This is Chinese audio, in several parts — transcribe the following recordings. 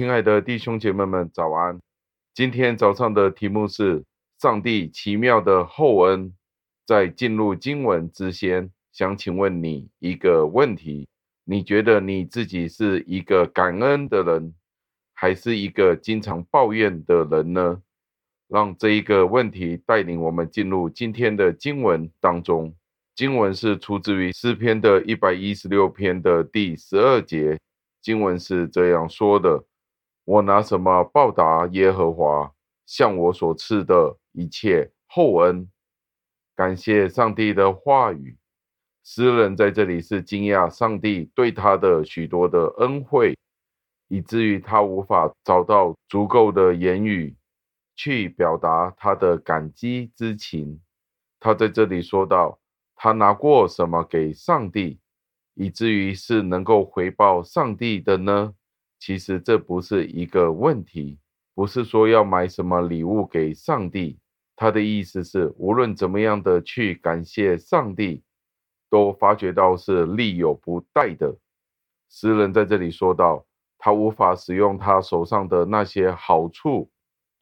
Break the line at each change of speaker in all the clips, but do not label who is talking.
亲爱的弟兄姐妹们，早安！今天早上的题目是上帝奇妙的厚恩。在进入经文之前，想请问你一个问题：你觉得你自己是一个感恩的人，还是一个经常抱怨的人呢？让这一个问题带领我们进入今天的经文当中。经文是出自于诗篇的一百一十六篇的第十二节。经文是这样说的：“我拿什么报答耶和华向我所赐的一切厚恩？”感谢上帝的话语。诗人在这里是惊讶上帝对他的许多的恩惠，以至于他无法找到足够的言语。去表达他的感激之情。他在这里说到，他拿过什么给上帝，以至于是能够回报上帝的呢？其实这不是一个问题，不是说要买什么礼物给上帝。他的意思是，无论怎么样的去感谢上帝，都发觉到是力有不逮的。诗人在这里说到，他无法使用他手上的那些好处。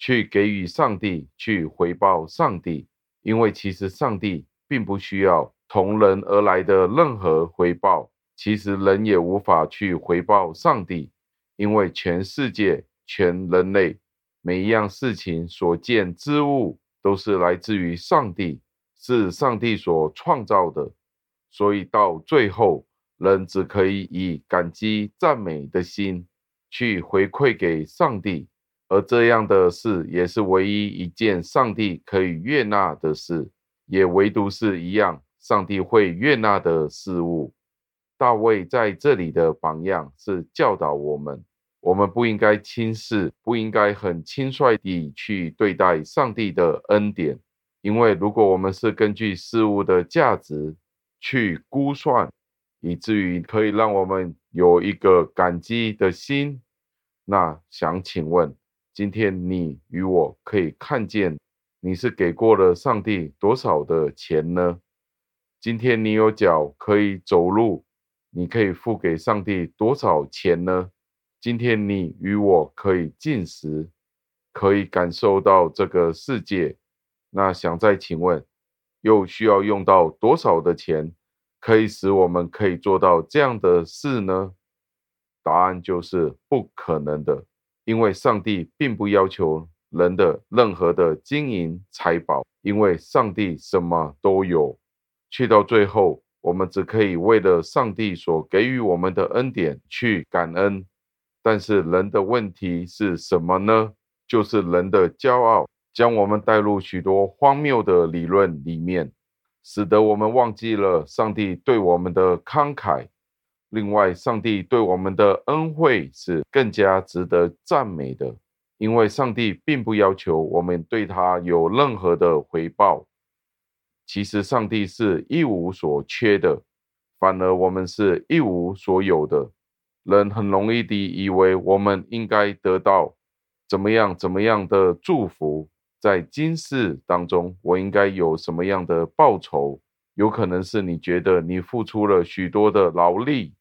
去给予上帝，去回报上帝，因为其实上帝并不需要从人而来的任何回报。其实人也无法去回报上帝，因为全世界、全人类每一样事情所见之物都是来自于上帝，是上帝所创造的。所以到最后，人只可以以感激、赞美的心去回馈给上帝。而这样的事也是唯一一件上帝可以悦纳的事，也唯独是一样上帝会悦纳的事物。大卫在这里的榜样是教导我们，我们不应该轻视，不应该很轻率地去对待上帝的恩典，因为如果我们是根据事物的价值去估算，以至于可以让我们有一个感激的心，那想请问，今天你与我可以看见，你是给过了上帝多少的钱呢？今天你有脚可以走路，你可以付给上帝多少钱呢？今天你与我可以进食，可以感受到这个世界，那想再请问，又需要用到多少的钱，可以使我们可以做到这样的事呢？答案就是不可能的。因为上帝并不要求人的任何的金银财宝，因为上帝什么都有。去到最后，我们只可以为了上帝所给予我们的恩典去感恩。但是人的问题是什么呢？就是人的骄傲，将我们带入许多荒谬的理论里面，使得我们忘记了上帝对我们的慷慨。另外，上帝对我们的恩惠是更加值得赞美的，因为上帝并不要求我们对他有任何的回报。其实，上帝是一无所缺的，反而我们是一无所有的。人很容易地以为我们应该得到怎么样怎么样的祝福，在今世当中，我应该有什么样的报酬？有可能是你觉得你付出了许多的劳力。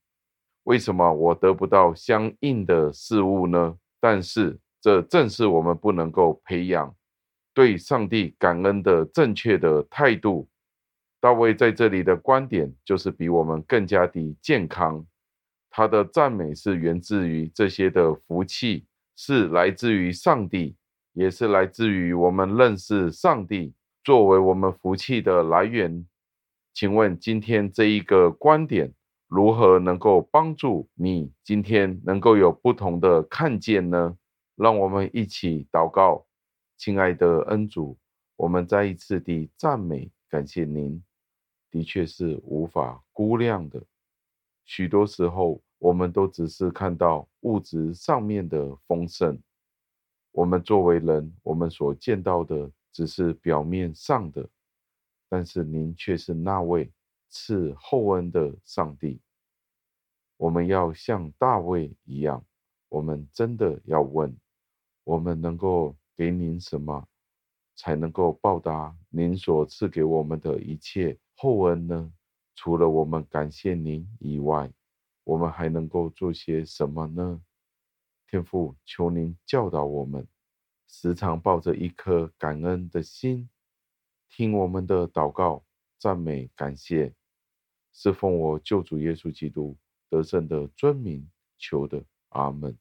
为什么我得不到相应的事物呢？但是这正是我们不能够培养对上帝感恩的正确的态度。大卫在这里的观点就是比我们更加的健康。他的赞美是源自于这些的福气，是来自于上帝，也是来自于我们认识上帝作为我们福气的来源。请问今天这一个观点，如何能够帮助你今天能够有不同的看见呢？让我们一起祷告，亲爱的恩主，我们再一次的赞美感谢您，的确是无法估量的。许多时候，我们都只是看到物质上面的丰盛，我们作为人，我们所见到的只是表面上的，但是您却是那位。赐厚恩的上帝，我们要像大卫一样，我们真的要问：我们能够给您什么，才能够报答您所赐给我们的一切厚恩呢？除了我们感谢您以外，我们还能够做些什么呢？天父，求您教导我们，时常抱着一颗感恩的心，听我们的祷告、赞美、感谢，侍奉我救主耶稣基督得胜的尊名求的，阿门。